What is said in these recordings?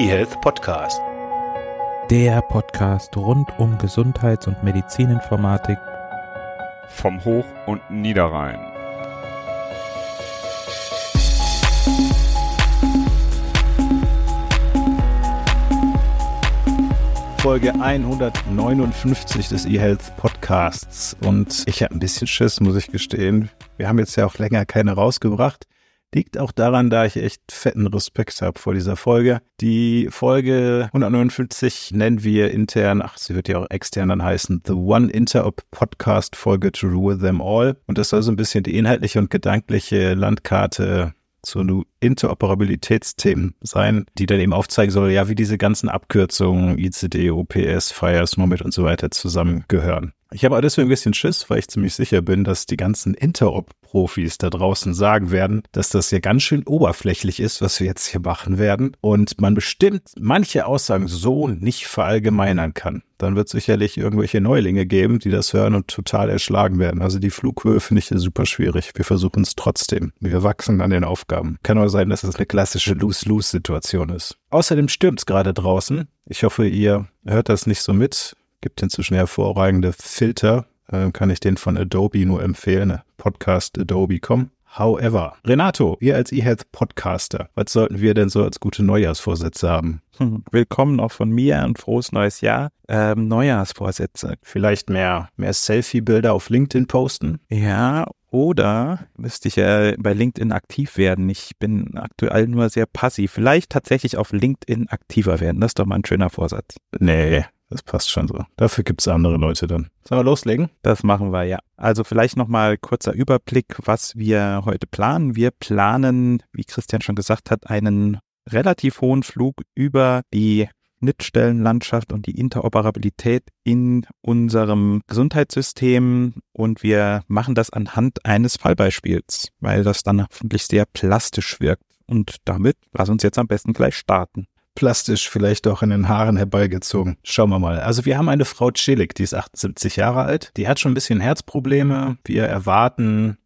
eHealth Podcast. Der Podcast rund um Gesundheits- und Medizininformatik vom Hoch- und Niederrhein. Folge 159 des eHealth Podcasts. Und ich habe ein bisschen Schiss, muss ich gestehen. Wir haben jetzt ja auch länger keine rausgebracht. Liegt auch daran, da ich echt fetten Respekt habe vor dieser Folge. Die Folge 159 nennen wir intern, ach, sie wird ja auch extern dann heißen, The One Interop Podcast Folge to Rule Them All. Und das soll so ein bisschen die inhaltliche und gedankliche Landkarte zu Interoperabilitätsthemen sein, die dann eben aufzeigen soll, ja, wie diese ganzen Abkürzungen ICD, OPS, FIRE, SNOMED und so weiter zusammengehören. Ich habe deswegen ein bisschen Schiss, weil ich ziemlich sicher bin, dass die ganzen Interop-Profis da draußen sagen werden, dass das ja ganz schön oberflächlich ist, was wir jetzt hier machen werden und man bestimmt manche Aussagen so nicht verallgemeinern kann. Dann wird es sicherlich irgendwelche Neulinge geben, die das hören und total erschlagen werden. Also die Flughöhe finde ich super schwierig. Wir versuchen es trotzdem. Wir wachsen an den Aufgaben. Kann auch sein, dass es eine klassische Lose-Lose-Situation ist. Außerdem stürmt es gerade draußen. Ich hoffe, ihr hört das nicht so mit gibt inzwischen hervorragende Filter. Äh, kann ich den von Adobe nur empfehlen. Podcast Adobe.com. However, Renato, ihr als eHealth Podcaster, was sollten wir denn so als gute Neujahrsvorsätze haben? Hm, willkommen auch von mir und frohes neues Jahr. Ähm, Neujahrsvorsätze. Vielleicht mehr, mehr Selfie-Bilder auf LinkedIn posten? Ja, oder müsste ich ja bei LinkedIn aktiv werden. Ich bin aktuell nur sehr passiv. Vielleicht tatsächlich auf LinkedIn aktiver werden. Das ist doch mal ein schöner Vorsatz. Nee, das passt schon so. Dafür gibt es andere Leute dann. Sollen wir loslegen? Das machen wir, ja. Also vielleicht nochmal kurzer Überblick, was wir heute planen. Wir planen, wie Christian schon gesagt hat, einen relativ hohen Flug über die Schnittstellenlandschaft und die Interoperabilität in unserem Gesundheitssystem und wir machen das anhand eines Fallbeispiels, weil das dann hoffentlich sehr plastisch wirkt. Und damit lass uns jetzt am besten gleich starten plastisch vielleicht auch in den Haaren herbeigezogen. Schauen wir mal. Also wir haben eine Frau Celik, die ist 78 Jahre alt. Die hat schon ein bisschen Herzprobleme. Wir erwarten,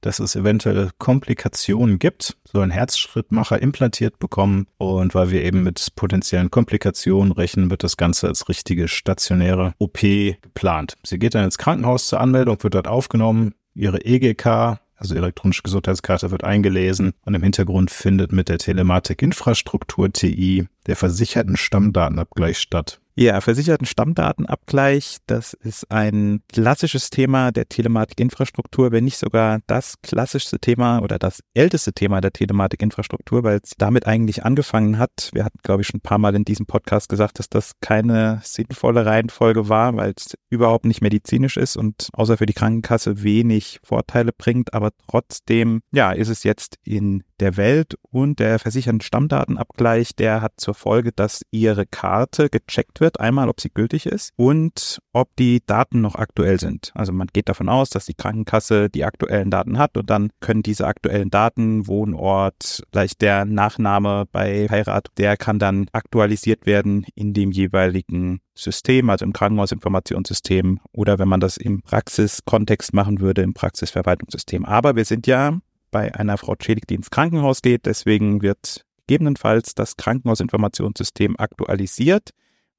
dass es eventuell Komplikationen gibt, so ein Herzschrittmacher implantiert bekommen. Und weil wir eben mit potenziellen Komplikationen rechnen, wird das Ganze als richtige stationäre OP geplant. Sie geht dann ins Krankenhaus zur Anmeldung, wird dort aufgenommen. Ihre EGK also elektronische Gesundheitskarte wird eingelesen und im Hintergrund findet mit der Telematik-Infrastruktur TI der versicherten Stammdatenabgleich statt. Ja, versicherten Stammdatenabgleich, das ist ein klassisches Thema der Telematikinfrastruktur, wenn nicht sogar das klassischste Thema oder das älteste Thema der Telematikinfrastruktur, weil es damit eigentlich angefangen hat. Wir hatten, glaube ich, schon ein paar Mal in diesem Podcast gesagt, dass das keine sinnvolle Reihenfolge war, weil es überhaupt nicht medizinisch ist und außer für die Krankenkasse wenig Vorteile bringt, aber trotzdem, ja, ist es jetzt in der Welt und der versicherten Stammdatenabgleich, der hat zur Folge, dass Ihre Karte gecheckt wird, einmal ob sie gültig ist und ob die Daten noch aktuell sind. Also man geht davon aus, dass die Krankenkasse die aktuellen Daten hat und dann können diese aktuellen Daten, Wohnort, vielleicht der Nachname bei Heirat, der kann dann aktualisiert werden in dem jeweiligen System, also im Krankenhausinformationssystem oder wenn man das im Praxiskontext machen würde, im Praxisverwaltungssystem. Aber wir sind ja bei einer Frau Schädig, die ins Krankenhaus geht. Deswegen wird gegebenenfalls das Krankenhausinformationssystem aktualisiert,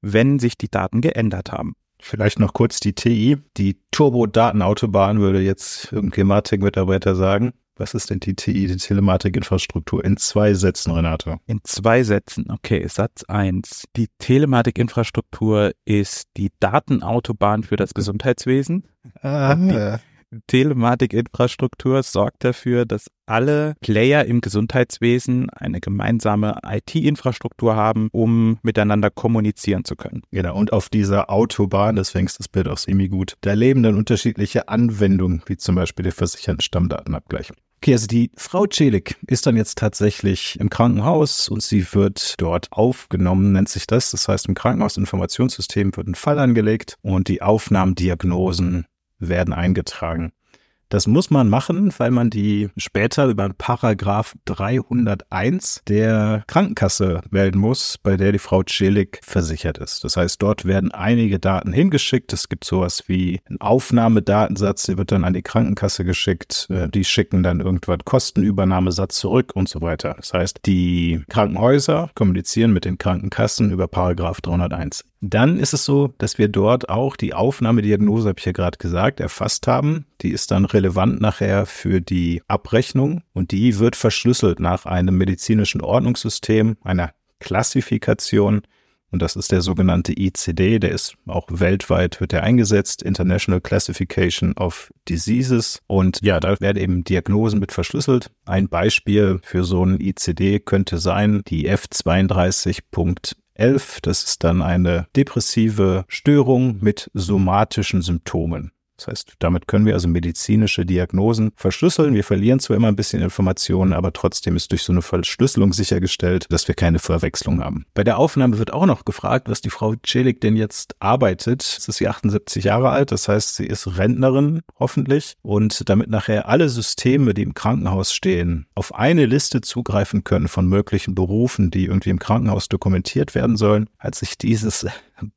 wenn sich die Daten geändert haben. Vielleicht noch kurz die TI. Die Turbo-Datenautobahn würde jetzt irgendein Gematik-Mitarbeiter sagen. Was ist denn die TI, die Telematikinfrastruktur? In zwei Sätzen, Renato. In zwei Sätzen, okay. Satz eins: Die Telematikinfrastruktur ist die Datenautobahn für das Gesundheitswesen. Ah, die, Telematikinfrastruktur sorgt dafür, dass alle Player im Gesundheitswesen eine gemeinsame IT-Infrastruktur haben, um miteinander kommunizieren zu können. Genau, und auf dieser Autobahn, deswegen ist das Bild auch semi gut, da leben dann unterschiedliche Anwendungen, wie zum Beispiel der versicherten Stammdatenabgleich. Okay, also die Frau Celik ist dann jetzt tatsächlich im Krankenhaus und sie wird dort aufgenommen, nennt sich das. Das heißt, im Krankenhausinformationssystem wird ein Fall angelegt und die Aufnahmendiagnosen werden eingetragen. Das muss man machen, weil man die später über Paragraph 301 der Krankenkasse melden muss, bei der die Frau Celik versichert ist. Das heißt, dort werden einige Daten hingeschickt. Es gibt sowas wie einen Aufnahmedatensatz, der wird dann an die Krankenkasse geschickt. Äh, die schicken dann irgendwann Kostenübernahmesatz zurück und so weiter. Das heißt, die Krankenhäuser kommunizieren mit den Krankenkassen über Paragraph 301. Dann ist es so, dass wir dort auch die Aufnahmediagnose, habe ich ja gerade gesagt, erfasst haben. Die ist dann relevant nachher für die Abrechnung und die wird verschlüsselt nach einem medizinischen Ordnungssystem, einer Klassifikation. Und das ist der sogenannte ICD, der ist auch weltweit, wird er eingesetzt, International Classification of Diseases. Und ja, da werden eben Diagnosen mit verschlüsselt. Ein Beispiel für so ein ICD könnte sein, die F32. 11. Das ist dann eine depressive Störung mit somatischen Symptomen. Das heißt, damit können wir also medizinische Diagnosen verschlüsseln. Wir verlieren zwar immer ein bisschen Informationen, aber trotzdem ist durch so eine Verschlüsselung sichergestellt, dass wir keine Verwechslung haben. Bei der Aufnahme wird auch noch gefragt, was die Frau Celik denn jetzt arbeitet. Es ist sie 78 Jahre alt, das heißt, sie ist Rentnerin, hoffentlich. Und damit nachher alle Systeme, die im Krankenhaus stehen, auf eine Liste zugreifen können von möglichen Berufen, die irgendwie im Krankenhaus dokumentiert werden sollen, hat sich dieses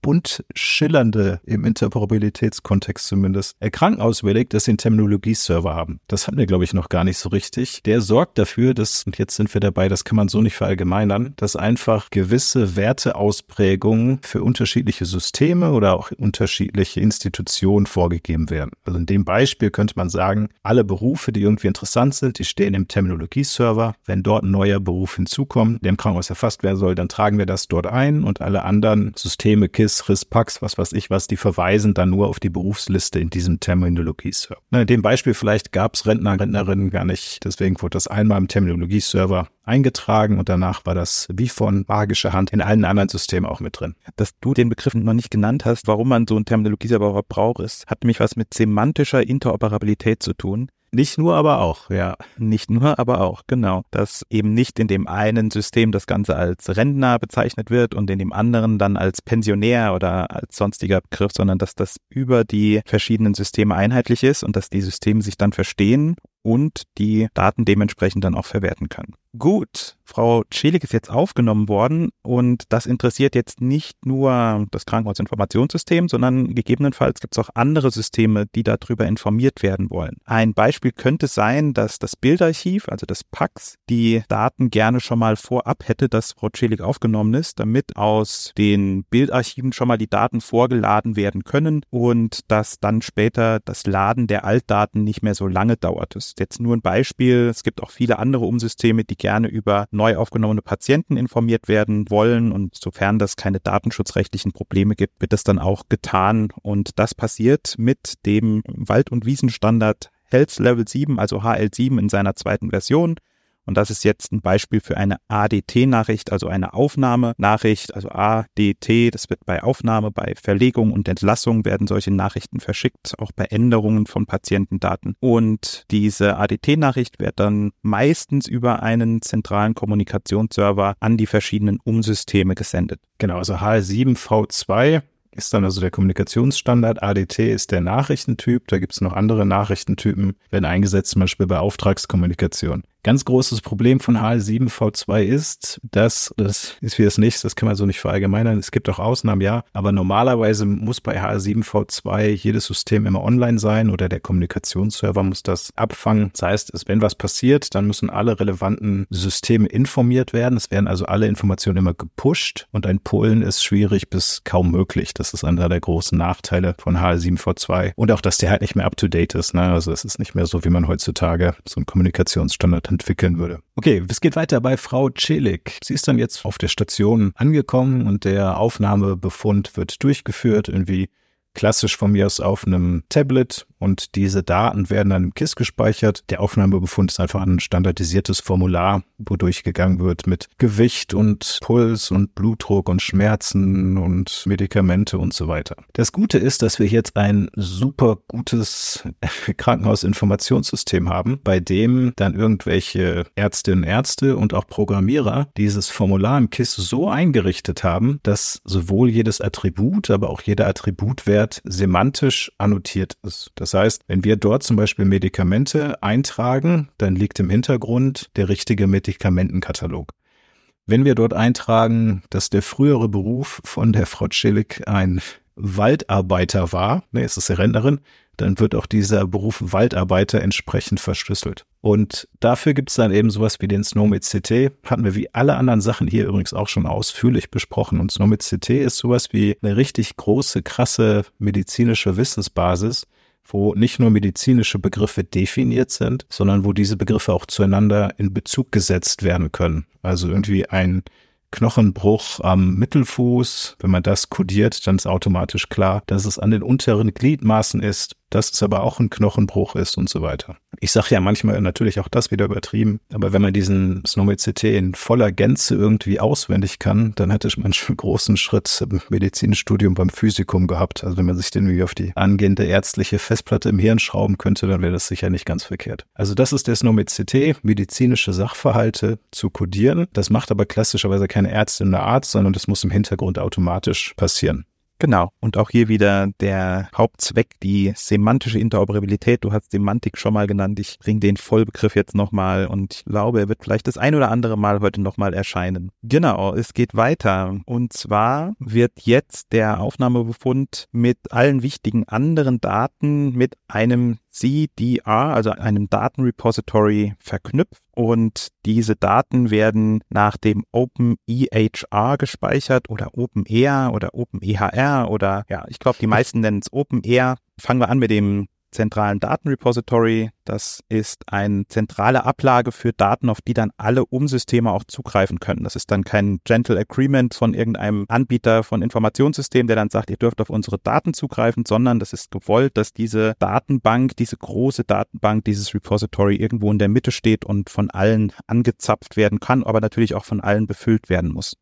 bunt schillernde, im Interoperabilitätskontext zumindest, Krankenhaus überlegt, dass sie einen Terminologie-Server haben. Das hatten wir, glaube ich, noch gar nicht so richtig. Der sorgt dafür, dass, und jetzt sind wir dabei, das kann man so nicht verallgemeinern, dass einfach gewisse Werteausprägungen für unterschiedliche Systeme oder auch unterschiedliche Institutionen vorgegeben werden. Also in dem Beispiel könnte man sagen, alle Berufe, die irgendwie interessant sind, die stehen im Terminologie-Server. Wenn dort ein neuer Beruf hinzukommt, der im Krankenhaus erfasst werden soll, dann tragen wir das dort ein und alle anderen Systeme KISS, RIS, PAX, was weiß ich was, die verweisen dann nur auf die Berufsliste in diesem Terminologie-Server. In dem Beispiel vielleicht gab es Rentner, Rentnerinnen gar nicht, deswegen wurde das einmal im Terminologie-Server eingetragen und danach war das wie von magischer Hand in allen anderen Systemen auch mit drin. Dass du den Begriff noch nicht genannt hast, warum man so einen Terminologie-Server braucht, ist, hat nämlich was mit semantischer Interoperabilität zu tun. Nicht nur, aber auch, ja. Nicht nur, aber auch, genau. Dass eben nicht in dem einen System das Ganze als Rentner bezeichnet wird und in dem anderen dann als Pensionär oder als sonstiger Begriff, sondern dass das über die verschiedenen Systeme einheitlich ist und dass die Systeme sich dann verstehen und die Daten dementsprechend dann auch verwerten können. Gut, Frau Schelig ist jetzt aufgenommen worden und das interessiert jetzt nicht nur das Krankenhausinformationssystem, sondern gegebenenfalls gibt es auch andere Systeme, die darüber informiert werden wollen. Ein Beispiel könnte sein, dass das Bildarchiv, also das PAX, die Daten gerne schon mal vorab hätte, dass Frau Schelig aufgenommen ist, damit aus den Bildarchiven schon mal die Daten vorgeladen werden können und dass dann später das Laden der Altdaten nicht mehr so lange dauert. Das ist jetzt nur ein Beispiel. Es gibt auch viele andere Umsysteme, die gerne über neu aufgenommene Patienten informiert werden wollen. Und sofern das keine datenschutzrechtlichen Probleme gibt, wird das dann auch getan. Und das passiert mit dem Wald- und Wiesenstandard Health Level 7, also HL7 in seiner zweiten Version. Und das ist jetzt ein Beispiel für eine ADT-Nachricht, also eine Aufnahmenachricht, also ADT, das wird bei Aufnahme, bei Verlegung und Entlassung werden solche Nachrichten verschickt, auch bei Änderungen von Patientendaten. Und diese ADT-Nachricht wird dann meistens über einen zentralen Kommunikationsserver an die verschiedenen Umsysteme gesendet. Genau, also HL7V2 ist dann also der Kommunikationsstandard. ADT ist der Nachrichtentyp. Da gibt es noch andere Nachrichtentypen, werden eingesetzt, zum Beispiel bei Auftragskommunikation. Ganz großes Problem von HL7V2 ist, dass, das ist wie das nächste, das kann man so nicht verallgemeinern, es gibt auch Ausnahmen, ja, aber normalerweise muss bei HL7V2 jedes System immer online sein oder der Kommunikationsserver muss das abfangen. Das heißt, wenn was passiert, dann müssen alle relevanten Systeme informiert werden. Es werden also alle Informationen immer gepusht und ein Pullen ist schwierig bis kaum möglich. Das ist einer der großen Nachteile von HL7V2 und auch, dass der halt nicht mehr up to date ist. Ne? Also es ist nicht mehr so, wie man heutzutage so einen Kommunikationsstandard entwickeln würde. Okay, es geht weiter bei Frau Celik. Sie ist dann jetzt auf der Station angekommen und der Aufnahmebefund wird durchgeführt, irgendwie klassisch von mir aus auf einem Tablet und diese Daten werden dann im KISS gespeichert. Der Aufnahmebefund ist einfach ein standardisiertes Formular, wo durchgegangen wird mit Gewicht und Puls und Blutdruck und Schmerzen und Medikamente und so weiter. Das Gute ist, dass wir jetzt ein super gutes Krankenhausinformationssystem haben, bei dem dann irgendwelche Ärztinnen und Ärzte und auch Programmierer dieses Formular im KISS so eingerichtet haben, dass sowohl jedes Attribut, aber auch jeder Attributwert Wert semantisch annotiert ist. Das heißt, wenn wir dort zum Beispiel Medikamente eintragen, dann liegt im Hintergrund der richtige Medikamentenkatalog. Wenn wir dort eintragen, dass der frühere Beruf von der Frau Schillig ein Waldarbeiter war, ne, es ist eine Rentnerin, dann wird auch dieser Beruf Waldarbeiter entsprechend verschlüsselt. Und dafür gibt es dann eben sowas wie den Snowmit CT. Hatten wir wie alle anderen Sachen hier übrigens auch schon ausführlich besprochen. Und Snowmit CT ist sowas wie eine richtig große, krasse medizinische Wissensbasis, wo nicht nur medizinische Begriffe definiert sind, sondern wo diese Begriffe auch zueinander in Bezug gesetzt werden können. Also irgendwie ein Knochenbruch am Mittelfuß. Wenn man das kodiert, dann ist automatisch klar, dass es an den unteren Gliedmaßen ist dass es aber auch ein Knochenbruch ist und so weiter. Ich sage ja manchmal natürlich auch das wieder übertrieben, aber wenn man diesen Snowmed CT in voller Gänze irgendwie auswendig kann, dann hätte man schon einen großen Schritt im Medizinstudium beim Physikum gehabt. Also wenn man sich den wie auf die angehende ärztliche Festplatte im Hirn schrauben könnte, dann wäre das sicher nicht ganz verkehrt. Also das ist der Snowmed CT, medizinische Sachverhalte zu kodieren. Das macht aber klassischerweise keine Ärztin oder Arzt, sondern das muss im Hintergrund automatisch passieren. Genau. Und auch hier wieder der Hauptzweck, die semantische Interoperabilität. Du hast Semantik schon mal genannt. Ich bringe den Vollbegriff jetzt nochmal und ich glaube, er wird vielleicht das ein oder andere Mal heute nochmal erscheinen. Genau, es geht weiter. Und zwar wird jetzt der Aufnahmebefund mit allen wichtigen anderen Daten mit einem CDR, also einem Datenrepository, verknüpft und diese Daten werden nach dem OpenEHR gespeichert oder OpenER oder OpenEHR oder ja, ich glaube, die meisten nennen es OpenER. Fangen wir an mit dem zentralen Datenrepository. Das ist eine zentrale Ablage für Daten, auf die dann alle Umsysteme auch zugreifen können. Das ist dann kein Gentle Agreement von irgendeinem Anbieter von Informationssystemen, der dann sagt, ihr dürft auf unsere Daten zugreifen, sondern das ist gewollt, dass diese Datenbank, diese große Datenbank, dieses Repository irgendwo in der Mitte steht und von allen angezapft werden kann, aber natürlich auch von allen befüllt werden muss.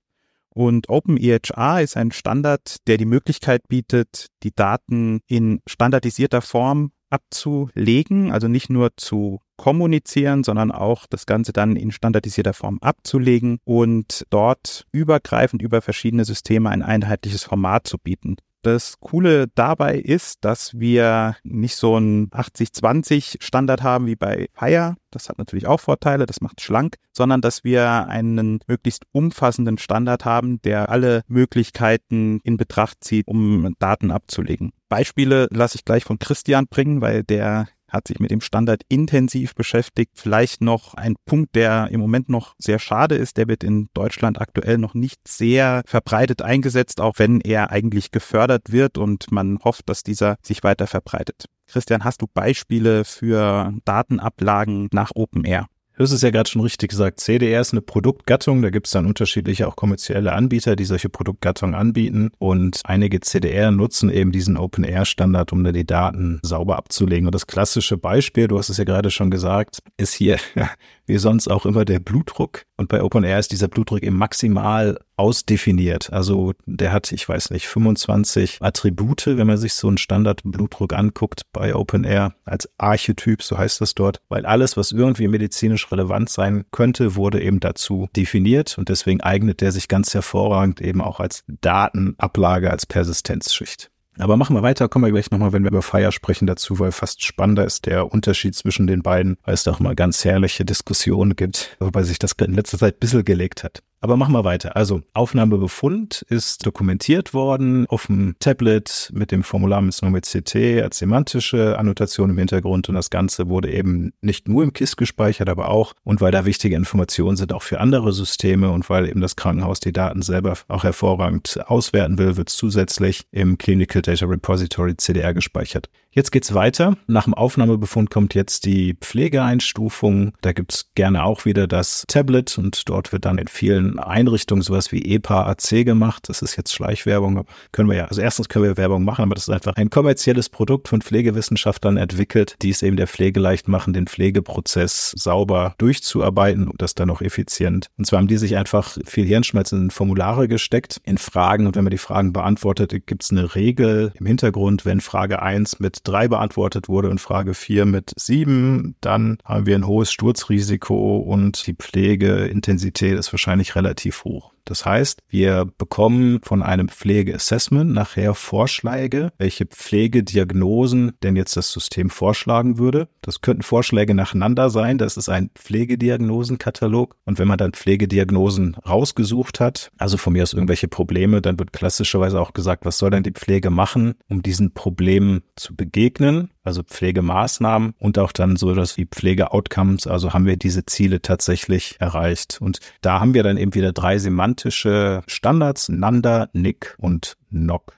Und OpenEHR ist ein Standard, der die Möglichkeit bietet, die Daten in standardisierter Form abzulegen, also nicht nur zu kommunizieren, sondern auch das Ganze dann in standardisierter Form abzulegen und dort übergreifend über verschiedene Systeme ein einheitliches Format zu bieten. Das Coole dabei ist, dass wir nicht so einen 80-20 Standard haben wie bei Fire. Das hat natürlich auch Vorteile, das macht schlank, sondern dass wir einen möglichst umfassenden Standard haben, der alle Möglichkeiten in Betracht zieht, um Daten abzulegen. Beispiele lasse ich gleich von Christian bringen, weil der hat sich mit dem Standard intensiv beschäftigt. Vielleicht noch ein Punkt, der im Moment noch sehr schade ist, der wird in Deutschland aktuell noch nicht sehr verbreitet eingesetzt, auch wenn er eigentlich gefördert wird und man hofft, dass dieser sich weiter verbreitet. Christian, hast du Beispiele für Datenablagen nach OpenAir? Du hast es ja gerade schon richtig gesagt. CDR ist eine Produktgattung. Da gibt es dann unterschiedliche auch kommerzielle Anbieter, die solche Produktgattungen anbieten. Und einige CDR nutzen eben diesen Open-Air-Standard, um da die Daten sauber abzulegen. Und das klassische Beispiel, du hast es ja gerade schon gesagt, ist hier wie sonst auch immer der Blutdruck. Und bei OpenAir ist dieser Blutdruck eben maximal ausdefiniert. Also der hat, ich weiß nicht, 25 Attribute, wenn man sich so einen Standardblutdruck anguckt bei OpenAir als Archetyp, so heißt das dort, weil alles, was irgendwie medizinisch relevant sein könnte, wurde eben dazu definiert und deswegen eignet der sich ganz hervorragend eben auch als Datenablage, als Persistenzschicht. Aber machen wir weiter, kommen wir gleich nochmal, wenn wir über Fire sprechen, dazu, weil fast spannender ist der Unterschied zwischen den beiden, weil es da auch mal ganz herrliche Diskussionen gibt, wobei sich das in letzter Zeit ein bisschen gelegt hat. Aber machen wir weiter. Also Aufnahmebefund ist dokumentiert worden auf dem Tablet mit dem Formular mit Snowmed CT als semantische Annotation im Hintergrund und das Ganze wurde eben nicht nur im KISS gespeichert, aber auch und weil da wichtige Informationen sind auch für andere Systeme und weil eben das Krankenhaus die Daten selber auch hervorragend auswerten will, wird zusätzlich im Clinical Data Repository CDR gespeichert. Jetzt geht's weiter. Nach dem Aufnahmebefund kommt jetzt die Pflegeeinstufung. Da gibt's gerne auch wieder das Tablet und dort wird dann in vielen Einrichtungen sowas wie EPA AC gemacht. Das ist jetzt Schleichwerbung. Können wir ja, also erstens können wir Werbung machen, aber das ist einfach ein kommerzielles Produkt von Pflegewissenschaftlern entwickelt, die es eben der Pflege leicht machen, den Pflegeprozess sauber durchzuarbeiten und das dann auch effizient. Und zwar haben die sich einfach viel Hirnschmalz in Formulare gesteckt, in Fragen. Und wenn man die Fragen beantwortet, gibt's eine Regel im Hintergrund, wenn Frage eins mit drei beantwortet wurde und Frage vier mit sieben, dann haben wir ein hohes Sturzrisiko und die Pflegeintensität ist wahrscheinlich relativ hoch. Das heißt, wir bekommen von einem Pflegeassessment nachher Vorschläge, welche Pflegediagnosen denn jetzt das System vorschlagen würde. Das könnten Vorschläge nacheinander sein. Das ist ein Pflegediagnosenkatalog. Und wenn man dann Pflegediagnosen rausgesucht hat, also von mir aus irgendwelche Probleme, dann wird klassischerweise auch gesagt, was soll denn die Pflege machen, um diesen Problemen zu begegnen also Pflegemaßnahmen und auch dann so das wie Pflegeoutcomes. Also haben wir diese Ziele tatsächlich erreicht. Und da haben wir dann eben wieder drei semantische Standards, Nanda, Nick und Nock.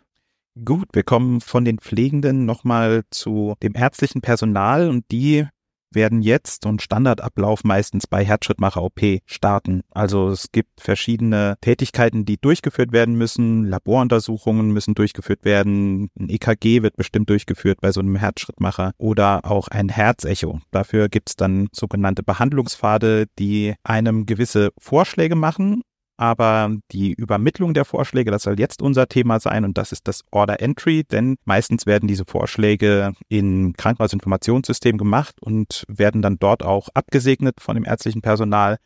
Gut, wir kommen von den Pflegenden nochmal zu dem ärztlichen Personal und die werden jetzt und Standardablauf meistens bei Herzschrittmacher-OP starten. Also es gibt verschiedene Tätigkeiten, die durchgeführt werden müssen. Laboruntersuchungen müssen durchgeführt werden. Ein EKG wird bestimmt durchgeführt bei so einem Herzschrittmacher oder auch ein Herzecho. Dafür gibt es dann sogenannte Behandlungspfade, die einem gewisse Vorschläge machen aber die Übermittlung der Vorschläge, das soll jetzt unser Thema sein und das ist das Order Entry, denn meistens werden diese Vorschläge in Krankenhausinformationssystem gemacht und werden dann dort auch abgesegnet von dem ärztlichen Personal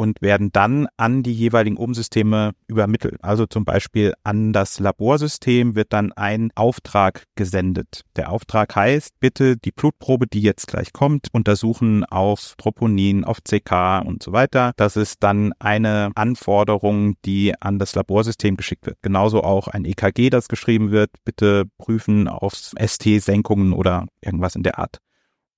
und werden dann an die jeweiligen Umsysteme übermittelt. Also zum Beispiel an das Laborsystem wird dann ein Auftrag gesendet. Der Auftrag heißt, bitte die Blutprobe, die jetzt gleich kommt, untersuchen auf Troponin, auf CK und so weiter. Das ist dann eine Anforderung, die an das Laborsystem geschickt wird. Genauso auch ein EKG, das geschrieben wird, bitte prüfen auf ST-Senkungen oder irgendwas in der Art.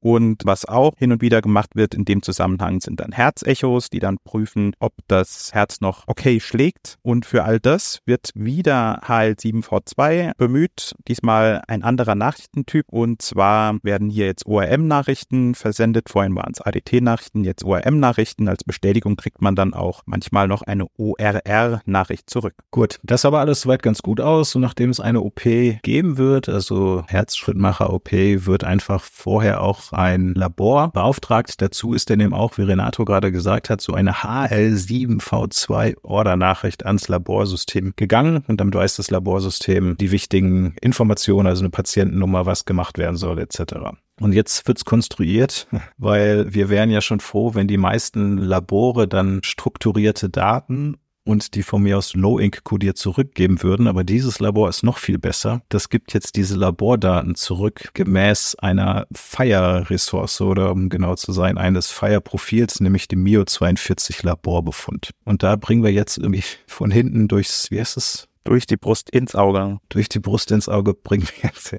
Und was auch hin und wieder gemacht wird in dem Zusammenhang sind dann Herzechos, die dann prüfen, ob das Herz noch okay schlägt. Und für all das wird wieder HL7V2 bemüht, diesmal ein anderer Nachrichtentyp. Und zwar werden hier jetzt ORM-Nachrichten versendet. Vorhin waren es ADT-Nachrichten, jetzt ORM-Nachrichten. Als Bestätigung kriegt man dann auch manchmal noch eine ORR-Nachricht zurück. Gut, das aber alles soweit ganz gut aus. Und nachdem es eine OP geben wird, also Herzschrittmacher-OP, wird einfach vorher auch ein Labor beauftragt. Dazu ist dann eben auch, wie Renato gerade gesagt hat, so eine HL7V2-Order-Nachricht ans Laborsystem gegangen. Und damit weiß das Laborsystem die wichtigen Informationen, also eine Patientennummer, was gemacht werden soll, etc. Und jetzt wird's konstruiert, weil wir wären ja schon froh, wenn die meisten Labore dann strukturierte Daten und die von mir aus Low-Ink kodiert zurückgeben würden. Aber dieses Labor ist noch viel besser. Das gibt jetzt diese Labordaten zurück gemäß einer Fire-Ressource oder um genau zu sein, eines Fire-Profils, nämlich dem Mio 42 Laborbefund. Und da bringen wir jetzt irgendwie von hinten durchs, wie heißt es? Durch die Brust ins Auge. Durch die Brust ins Auge bringen wir jetzt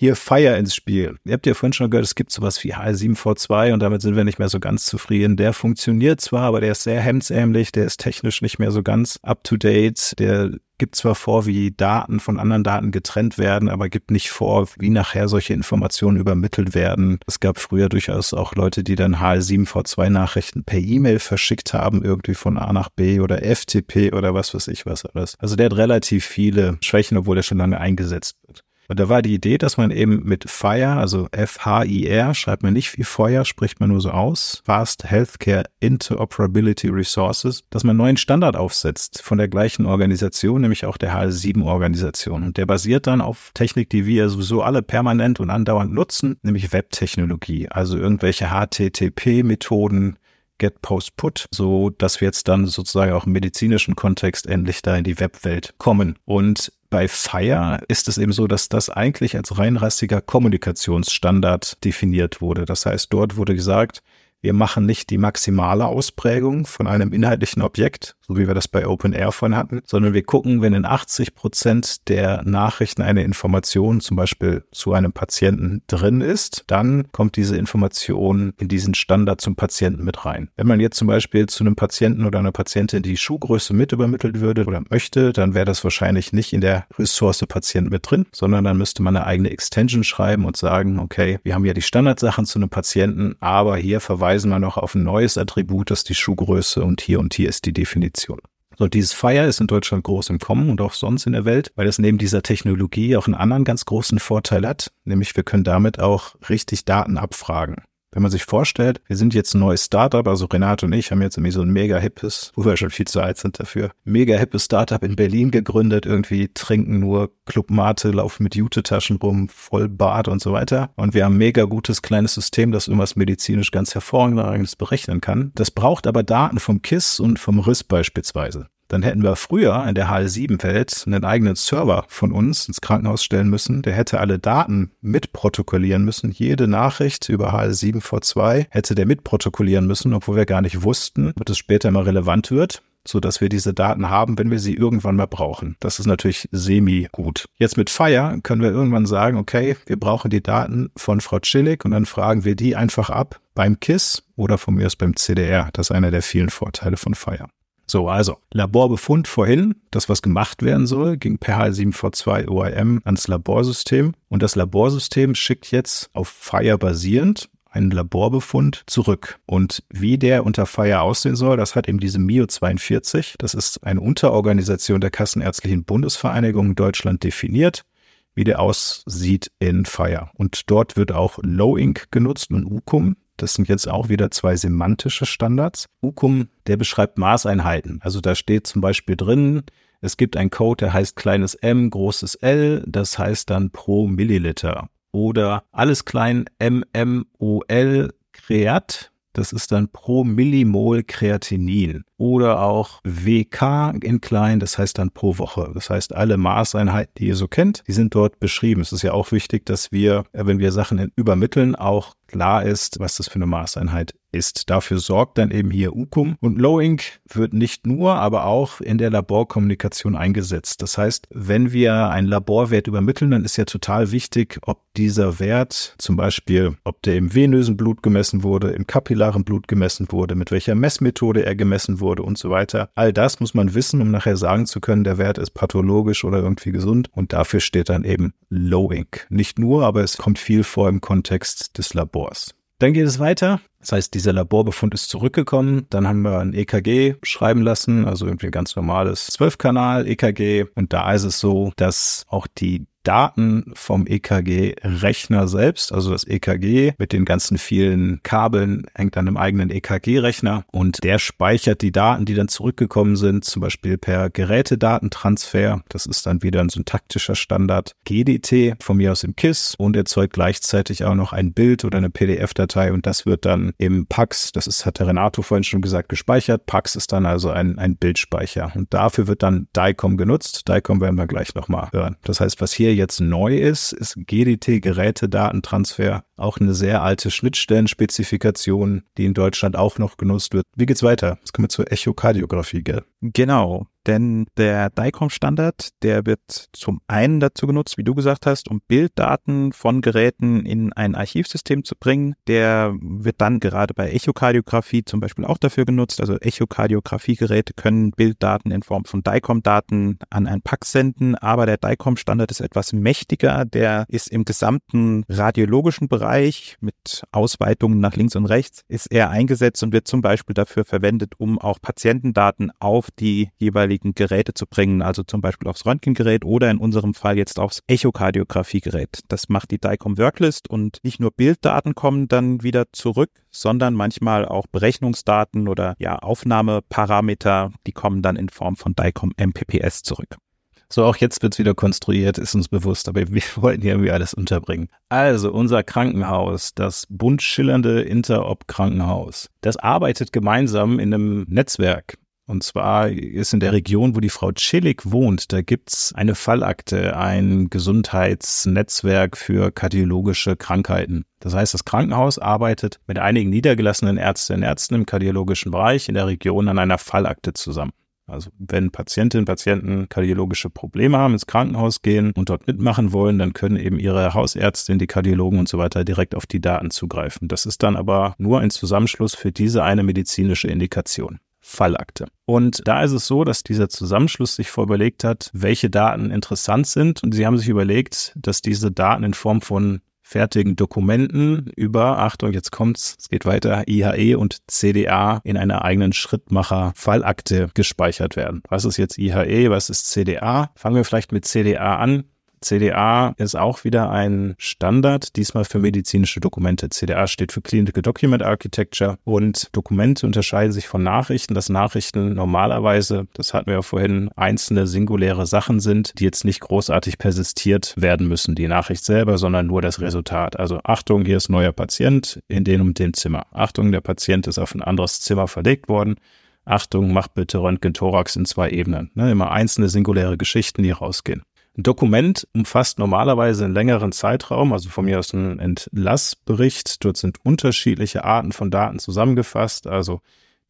hier Fire ins Spiel. Ihr habt ja vorhin schon gehört, es gibt sowas wie H7V2 und damit sind wir nicht mehr so ganz zufrieden. Der funktioniert zwar, aber der ist sehr hemdsärmlich, der ist technisch nicht mehr so ganz up to date, der gibt zwar vor, wie Daten von anderen Daten getrennt werden, aber gibt nicht vor, wie nachher solche Informationen übermittelt werden. Es gab früher durchaus auch Leute, die dann HL7V2-Nachrichten per E-Mail verschickt haben, irgendwie von A nach B oder FTP oder was weiß ich was alles. Also der hat relativ viele Schwächen, obwohl er schon lange eingesetzt wird. Und da war die Idee, dass man eben mit FHIR, also F-H-I-R, schreibt man nicht wie Feuer, spricht man nur so aus, Fast Healthcare Interoperability Resources, dass man einen neuen Standard aufsetzt von der gleichen Organisation, nämlich auch der HL7-Organisation. Und der basiert dann auf Technik, die wir sowieso alle permanent und andauernd nutzen, nämlich Webtechnologie, also irgendwelche HTTP-Methoden, Get Post Put, so dass wir jetzt dann sozusagen auch im medizinischen Kontext endlich da in die Webwelt kommen. Und bei Fire ist es eben so, dass das eigentlich als reinrassiger Kommunikationsstandard definiert wurde. Das heißt, dort wurde gesagt, wir machen nicht die maximale Ausprägung von einem inhaltlichen Objekt, so wie wir das bei OpenAir von hatten, sondern wir gucken, wenn in 80 Prozent der Nachrichten eine Information zum Beispiel zu einem Patienten drin ist, dann kommt diese Information in diesen Standard zum Patienten mit rein. Wenn man jetzt zum Beispiel zu einem Patienten oder einer Patientin die Schuhgröße mit übermittelt würde oder möchte, dann wäre das wahrscheinlich nicht in der Ressource Patient mit drin, sondern dann müsste man eine eigene Extension schreiben und sagen, okay, wir haben ja die Standardsachen zu einem Patienten, aber hier verweisen wir noch auf ein neues Attribut, das ist die Schuhgröße und hier und hier ist die Definition. Definition. So, dieses Fire ist in Deutschland groß im Kommen und auch sonst in der Welt, weil es neben dieser Technologie auch einen anderen ganz großen Vorteil hat, nämlich wir können damit auch richtig Daten abfragen. Wenn man sich vorstellt, wir sind jetzt ein neues Startup, also Renato und ich haben jetzt irgendwie so ein mega hippes, wo wir schon viel zu alt sind dafür, mega hippes Startup in Berlin gegründet, irgendwie trinken nur Clubmate, laufen mit Jute-Taschen rum, voll Bart und so weiter. Und wir haben ein mega gutes kleines System, das irgendwas medizinisch ganz hervorragendes berechnen kann. Das braucht aber Daten vom KISS und vom RIS beispielsweise. Dann hätten wir früher in der HL7-Welt einen eigenen Server von uns ins Krankenhaus stellen müssen. Der hätte alle Daten mitprotokollieren müssen. Jede Nachricht über HL7V2 hätte der mitprotokollieren müssen, obwohl wir gar nicht wussten, ob es später mal relevant wird so dass wir diese Daten haben, wenn wir sie irgendwann mal brauchen. Das ist natürlich semi gut. Jetzt mit Fire können wir irgendwann sagen, okay, wir brauchen die Daten von Frau Chillig und dann fragen wir die einfach ab beim KISS oder von mir aus beim CDR. Das ist einer der vielen Vorteile von Fire. So, also Laborbefund vorhin, das was gemacht werden soll, ging per H7V2 OIM ans Laborsystem und das Laborsystem schickt jetzt auf Fire basierend einen Laborbefund zurück. Und wie der unter Fire aussehen soll, das hat eben diese MIO 42. Das ist eine Unterorganisation der Kassenärztlichen Bundesvereinigung in Deutschland definiert wie der aussieht in Fire. Und dort wird auch Low-Ink genutzt und UCUM. Das sind jetzt auch wieder zwei semantische Standards. UCUM, der beschreibt Maßeinheiten. Also da steht zum Beispiel drin, es gibt einen Code, der heißt kleines m, großes L, das heißt dann pro Milliliter oder alles klein MMOL Creat, das ist dann pro Millimol Kreatinin oder auch WK in klein, das heißt dann pro Woche. Das heißt, alle Maßeinheiten, die ihr so kennt, die sind dort beschrieben. Es ist ja auch wichtig, dass wir, wenn wir Sachen übermitteln, auch klar ist, was das für eine Maßeinheit ist. Dafür sorgt dann eben hier UCUM. Und Low-Ink wird nicht nur, aber auch in der Laborkommunikation eingesetzt. Das heißt, wenn wir einen Laborwert übermitteln, dann ist ja total wichtig, ob dieser Wert zum Beispiel, ob der im venösen Blut gemessen wurde, im kapillaren Blut gemessen wurde, mit welcher Messmethode er gemessen wurde und so weiter. All das muss man wissen, um nachher sagen zu können, der Wert ist pathologisch oder irgendwie gesund. Und dafür steht dann eben Low-Ink. Nicht nur, aber es kommt viel vor im Kontext des Labors. Labors. Dann geht es weiter. Das heißt, dieser Laborbefund ist zurückgekommen. Dann haben wir ein EKG schreiben lassen, also irgendwie ein ganz normales 12-Kanal-EKG. Und da ist es so, dass auch die Daten vom EKG-Rechner selbst, also das EKG mit den ganzen vielen Kabeln hängt dann im eigenen EKG-Rechner und der speichert die Daten, die dann zurückgekommen sind, zum Beispiel per Gerätedatentransfer. Das ist dann wieder ein syntaktischer Standard GDT von mir aus im KISS und erzeugt gleichzeitig auch noch ein Bild oder eine PDF-Datei und das wird dann im PAX, das ist, hat der Renato vorhin schon gesagt, gespeichert. PAX ist dann also ein, ein Bildspeicher und dafür wird dann DICOM genutzt. DICOM werden wir gleich nochmal hören. Das heißt, was hier jetzt neu ist, ist GDT Gerätedatentransfer, auch eine sehr alte Schnittstellenspezifikation, die in Deutschland auch noch genutzt wird. Wie geht's weiter? Jetzt kommen wir zur Echokardiographie, gell? Genau. Denn der DICOM-Standard, der wird zum einen dazu genutzt, wie du gesagt hast, um Bilddaten von Geräten in ein Archivsystem zu bringen. Der wird dann gerade bei Echokardiographie zum Beispiel auch dafür genutzt. Also Echokardiographiegeräte können Bilddaten in Form von DICOM-Daten an ein Pack senden, aber der DICOM-Standard ist etwas mächtiger. Der ist im gesamten radiologischen Bereich mit Ausweitungen nach links und rechts, ist er eingesetzt und wird zum Beispiel dafür verwendet, um auch Patientendaten auf die jeweiligen Geräte zu bringen, also zum Beispiel aufs Röntgengerät oder in unserem Fall jetzt aufs Echokardiographiegerät. Das macht die DICOM Worklist und nicht nur Bilddaten kommen dann wieder zurück, sondern manchmal auch Berechnungsdaten oder ja Aufnahmeparameter, die kommen dann in Form von DICOM MPPS zurück. So, auch jetzt wird's wieder konstruiert, ist uns bewusst, aber wir wollten hier irgendwie alles unterbringen. Also, unser Krankenhaus, das bunt schillernde Interop Krankenhaus, das arbeitet gemeinsam in einem Netzwerk und zwar ist in der Region, wo die Frau Chillig wohnt, da gibt's eine Fallakte, ein Gesundheitsnetzwerk für kardiologische Krankheiten. Das heißt, das Krankenhaus arbeitet mit einigen niedergelassenen Ärztinnen und Ärzten im kardiologischen Bereich in der Region an einer Fallakte zusammen. Also wenn Patientinnen und Patienten kardiologische Probleme haben, ins Krankenhaus gehen und dort mitmachen wollen, dann können eben ihre Hausärztin, die Kardiologen und so weiter direkt auf die Daten zugreifen. Das ist dann aber nur ein Zusammenschluss für diese eine medizinische Indikation. Fallakte. Und da ist es so, dass dieser Zusammenschluss sich vorüberlegt hat, welche Daten interessant sind. Und sie haben sich überlegt, dass diese Daten in Form von fertigen Dokumenten über, Achtung, jetzt kommt's, es geht weiter, IHE und CDA in einer eigenen Schrittmacher-Fallakte gespeichert werden. Was ist jetzt IHE, was ist CDA? Fangen wir vielleicht mit CDA an. CDA ist auch wieder ein Standard, diesmal für medizinische Dokumente. CDA steht für Clinical Document Architecture und Dokumente unterscheiden sich von Nachrichten, dass Nachrichten normalerweise, das hatten wir ja vorhin, einzelne singuläre Sachen sind, die jetzt nicht großartig persistiert werden müssen, die Nachricht selber, sondern nur das Resultat. Also Achtung, hier ist neuer Patient in dem und dem Zimmer. Achtung, der Patient ist auf ein anderes Zimmer verlegt worden. Achtung, mach bitte Röntgen-Thorax in zwei Ebenen. Ne, immer einzelne singuläre Geschichten, die rausgehen. Ein Dokument umfasst normalerweise einen längeren Zeitraum, also von mir aus ein Entlassbericht. Dort sind unterschiedliche Arten von Daten zusammengefasst, also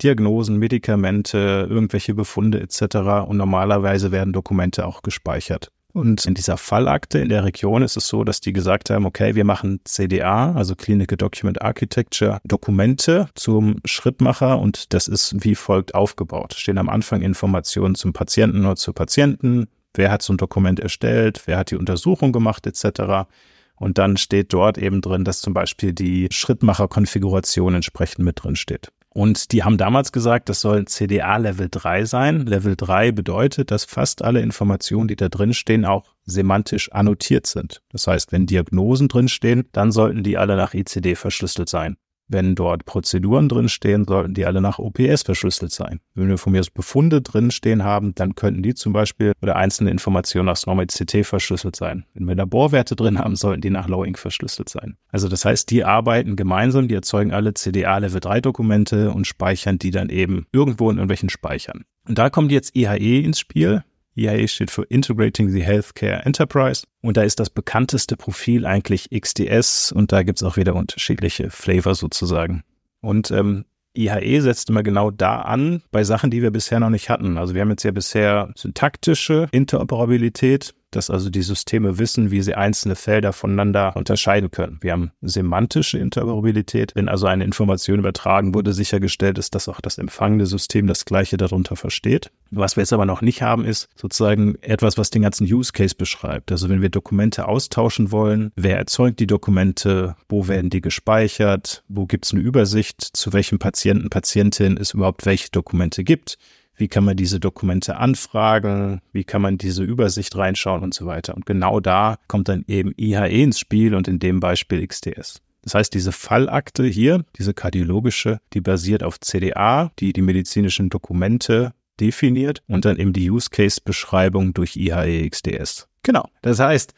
Diagnosen, Medikamente, irgendwelche Befunde etc. Und normalerweise werden Dokumente auch gespeichert. Und in dieser Fallakte in der Region ist es so, dass die gesagt haben, okay, wir machen CDA, also Clinical Document Architecture, Dokumente zum Schrittmacher und das ist wie folgt aufgebaut. Stehen am Anfang Informationen zum Patienten oder zur Patienten, wer hat so ein Dokument erstellt, wer hat die Untersuchung gemacht etc. Und dann steht dort eben drin, dass zum Beispiel die Schrittmacher-Konfiguration entsprechend mit drin steht. Und die haben damals gesagt, das soll CDA Level 3 sein. Level 3 bedeutet, dass fast alle Informationen, die da drin stehen, auch semantisch annotiert sind. Das heißt, wenn Diagnosen drin stehen, dann sollten die alle nach ICD verschlüsselt sein. Wenn dort Prozeduren drinstehen, sollten die alle nach OPS verschlüsselt sein. Wenn wir von mir aus Befunde drinstehen haben, dann könnten die zum Beispiel oder einzelne Informationen nach Normal CT verschlüsselt sein. Wenn wir Laborwerte drin haben, sollten die nach Lowing verschlüsselt sein. Also das heißt, die arbeiten gemeinsam, die erzeugen alle CDA Level 3 Dokumente und speichern die dann eben irgendwo in irgendwelchen Speichern. Und da kommt jetzt IHE ins Spiel. IAE steht für Integrating the Healthcare Enterprise. Und da ist das bekannteste Profil eigentlich XDS und da gibt es auch wieder unterschiedliche Flavor sozusagen. Und ähm, IHE setzt immer genau da an, bei Sachen, die wir bisher noch nicht hatten. Also wir haben jetzt ja bisher syntaktische Interoperabilität, dass also die Systeme wissen, wie sie einzelne Felder voneinander unterscheiden können. Wir haben semantische Interoperabilität. Wenn also eine Information übertragen wurde, sichergestellt ist, dass auch das empfangende System das Gleiche darunter versteht. Was wir jetzt aber noch nicht haben, ist sozusagen etwas, was den ganzen Use Case beschreibt. Also wenn wir Dokumente austauschen wollen, wer erzeugt die Dokumente, wo werden die gespeichert, wo gibt es eine Übersicht, zu welchem Patienten, Patientin es überhaupt welche Dokumente gibt wie kann man diese Dokumente anfragen, wie kann man diese Übersicht reinschauen und so weiter. Und genau da kommt dann eben IHE ins Spiel und in dem Beispiel XDS. Das heißt, diese Fallakte hier, diese kardiologische, die basiert auf CDA, die die medizinischen Dokumente definiert und dann eben die Use Case Beschreibung durch IHE XDS. Genau. Das heißt,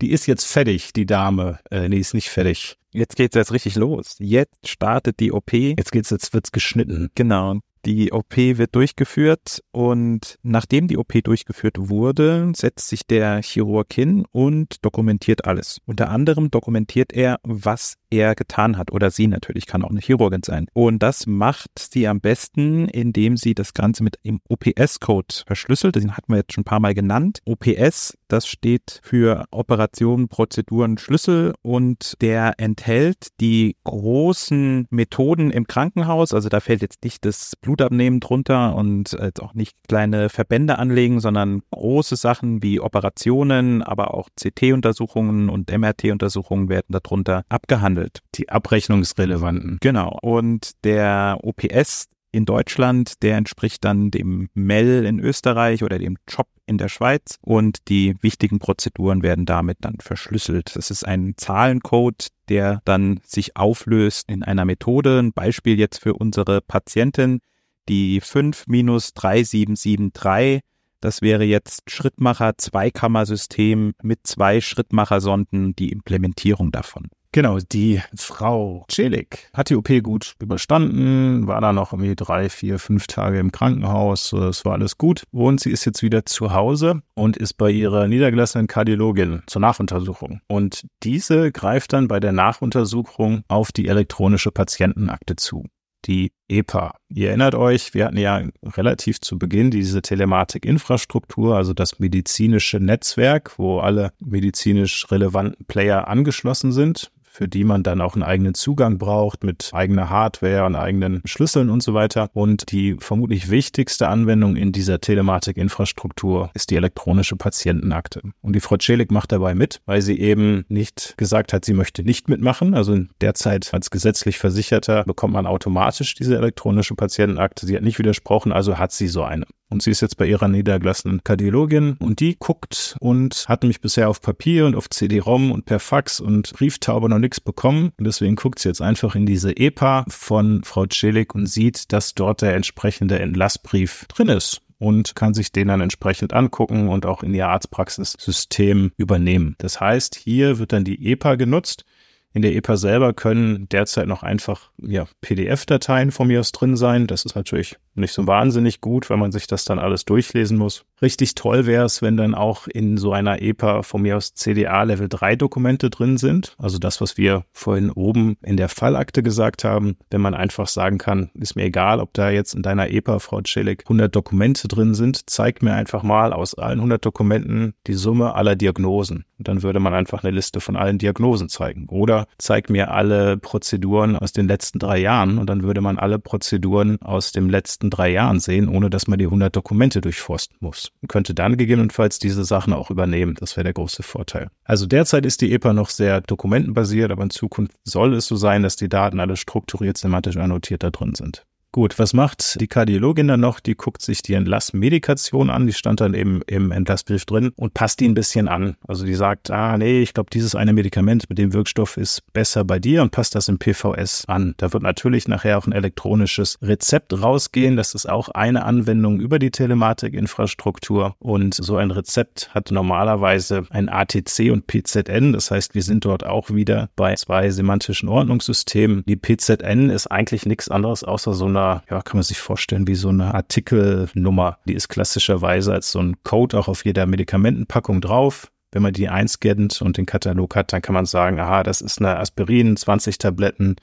die ist jetzt fertig, die Dame. Äh, nee, ist nicht fertig. Jetzt geht's jetzt richtig los. Jetzt startet die OP. Jetzt geht's, jetzt wird's geschnitten. Genau. Die OP wird durchgeführt und nachdem die OP durchgeführt wurde, setzt sich der Chirurg hin und dokumentiert alles. Unter anderem dokumentiert er, was er getan hat oder sie natürlich, kann auch eine Chirurgin sein. Und das macht sie am besten, indem sie das Ganze mit dem OPS-Code verschlüsselt. Den hatten wir jetzt schon ein paar Mal genannt. OPS, das steht für Operationen, Prozeduren, Schlüssel und der enthält die großen Methoden im Krankenhaus. Also da fällt jetzt nicht das Blutabnehmen drunter und jetzt auch nicht kleine Verbände anlegen, sondern große Sachen wie Operationen, aber auch CT-Untersuchungen und MRT-Untersuchungen werden darunter abgehandelt behandelt. Die abrechnungsrelevanten. Genau. Und der OPS in Deutschland, der entspricht dann dem MEL in Österreich oder dem CHOP in der Schweiz und die wichtigen Prozeduren werden damit dann verschlüsselt. Das ist ein Zahlencode, der dann sich auflöst in einer Methode. Ein Beispiel jetzt für unsere Patientin, die 5-3773. Das wäre jetzt Schrittmacher Zweikammersystem mit zwei Schrittmachersonden, die Implementierung davon. Genau, die Frau Celik hat die OP gut überstanden, war da noch irgendwie drei, vier, fünf Tage im Krankenhaus, es war alles gut und sie ist jetzt wieder zu Hause und ist bei ihrer niedergelassenen Kardiologin zur Nachuntersuchung. Und diese greift dann bei der Nachuntersuchung auf die elektronische Patientenakte zu die EPA. Ihr erinnert euch, wir hatten ja relativ zu Beginn diese Telematik-Infrastruktur, also das medizinische Netzwerk, wo alle medizinisch relevanten Player angeschlossen sind für die man dann auch einen eigenen Zugang braucht mit eigener Hardware und eigenen Schlüsseln und so weiter. Und die vermutlich wichtigste Anwendung in dieser Telematik-Infrastruktur ist die elektronische Patientenakte. Und die Frau Celik macht dabei mit, weil sie eben nicht gesagt hat, sie möchte nicht mitmachen. Also derzeit als gesetzlich Versicherter bekommt man automatisch diese elektronische Patientenakte. Sie hat nicht widersprochen, also hat sie so eine. Und sie ist jetzt bei ihrer niedergelassenen Kardiologin und die guckt und hat nämlich bisher auf Papier und auf CD-ROM und per Fax und Brieftaube noch nichts bekommen. Und deswegen guckt sie jetzt einfach in diese EPA von Frau Celik und sieht, dass dort der entsprechende Entlassbrief drin ist und kann sich den dann entsprechend angucken und auch in ihr Arztpraxissystem übernehmen. Das heißt, hier wird dann die EPA genutzt. In der EPA selber können derzeit noch einfach ja, PDF-Dateien von mir aus drin sein. Das ist natürlich nicht so wahnsinnig gut, weil man sich das dann alles durchlesen muss. Richtig toll wäre es, wenn dann auch in so einer EPA von mir aus CDA Level 3 Dokumente drin sind. Also das, was wir vorhin oben in der Fallakte gesagt haben, wenn man einfach sagen kann, ist mir egal, ob da jetzt in deiner EPA, Frau Celik, 100 Dokumente drin sind, zeigt mir einfach mal aus allen 100 Dokumenten die Summe aller Diagnosen. Und dann würde man einfach eine Liste von allen Diagnosen zeigen. Oder zeigt mir alle Prozeduren aus den letzten drei Jahren und dann würde man alle Prozeduren aus den letzten drei Jahren sehen, ohne dass man die 100 Dokumente durchforsten muss. Und könnte dann gegebenenfalls diese Sachen auch übernehmen. Das wäre der große Vorteil. Also derzeit ist die EPA noch sehr dokumentenbasiert, aber in Zukunft soll es so sein, dass die Daten alle strukturiert sematisch annotiert da drin sind. Gut, was macht die Kardiologin dann noch? Die guckt sich die Entlassmedikation an, die stand dann eben im Entlassbrief drin und passt die ein bisschen an. Also die sagt, ah nee, ich glaube, dieses eine Medikament mit dem Wirkstoff ist besser bei dir und passt das im PVS an. Da wird natürlich nachher auch ein elektronisches Rezept rausgehen. Das ist auch eine Anwendung über die Telematikinfrastruktur und so ein Rezept hat normalerweise ein ATC und PZN. Das heißt, wir sind dort auch wieder bei zwei semantischen Ordnungssystemen. Die PZN ist eigentlich nichts anderes außer so eine einer, ja, kann man sich vorstellen, wie so eine Artikelnummer. Die ist klassischerweise als so ein Code auch auf jeder Medikamentenpackung drauf. Wenn man die einscannt und den Katalog hat, dann kann man sagen, aha, das ist eine Aspirin, 20 Tabletten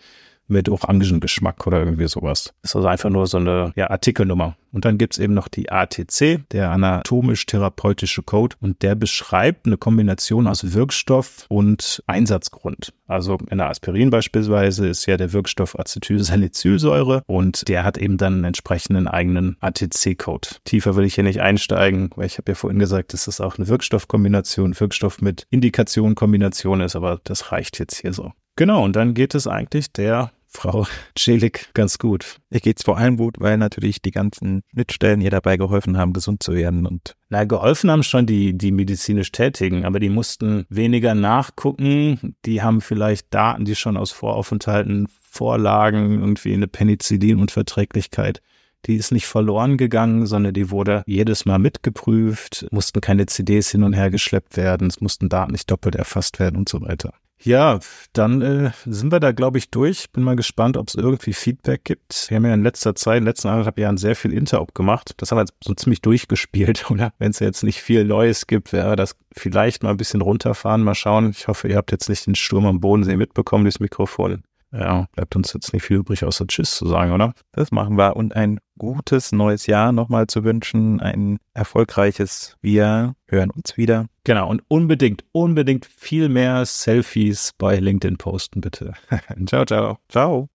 mit Orangengeschmack oder irgendwie sowas. Das ist also einfach nur so eine ja, Artikelnummer. Und dann gibt's eben noch die ATC, der anatomisch-therapeutische Code. Und der beschreibt eine Kombination aus Wirkstoff und Einsatzgrund. Also in der Aspirin beispielsweise ist ja der Wirkstoff Acetylsalicylsäure und der hat eben dann einen entsprechenden eigenen ATC-Code. Tiefer will ich hier nicht einsteigen, weil ich habe ja vorhin gesagt, dass das auch eine Wirkstoffkombination, Wirkstoff mit Indikation-Kombination ist, aber das reicht jetzt hier so. Genau, und dann geht es eigentlich der Frau Celik ganz gut. Ihr geht's vor allem gut, weil natürlich die ganzen Schnittstellen ihr dabei geholfen haben, gesund zu werden und na, geholfen haben schon die, die medizinisch Tätigen, aber die mussten weniger nachgucken. Die haben vielleicht Daten, die schon aus Voraufenthalten vorlagen, irgendwie eine Penicillin-Unverträglichkeit. Die ist nicht verloren gegangen, sondern die wurde jedes Mal mitgeprüft, mussten keine CDs hin und her geschleppt werden, es mussten Daten nicht doppelt erfasst werden und so weiter. Ja, dann äh, sind wir da, glaube ich, durch. Bin mal gespannt, ob es irgendwie Feedback gibt. Wir haben ja in letzter Zeit, in den letzten anderthalb Jahren sehr viel Interop gemacht. Das haben wir jetzt so ziemlich durchgespielt, oder? Wenn es jetzt nicht viel Neues gibt, wäre das vielleicht mal ein bisschen runterfahren, mal schauen. Ich hoffe, ihr habt jetzt nicht den Sturm am Bodensee mitbekommen, dieses Mikrofon. Ja, bleibt uns jetzt nicht viel übrig, außer Tschüss zu sagen, oder? Das machen wir. Und ein gutes neues Jahr nochmal zu wünschen. Ein erfolgreiches Wir hören uns wieder. Genau. Und unbedingt, unbedingt viel mehr Selfies bei LinkedIn posten, bitte. ciao, ciao. Ciao.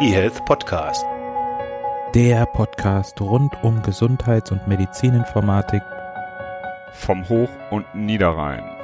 eHealth Podcast. Der Podcast rund um Gesundheits- und Medizininformatik vom Hoch- und Niederrhein.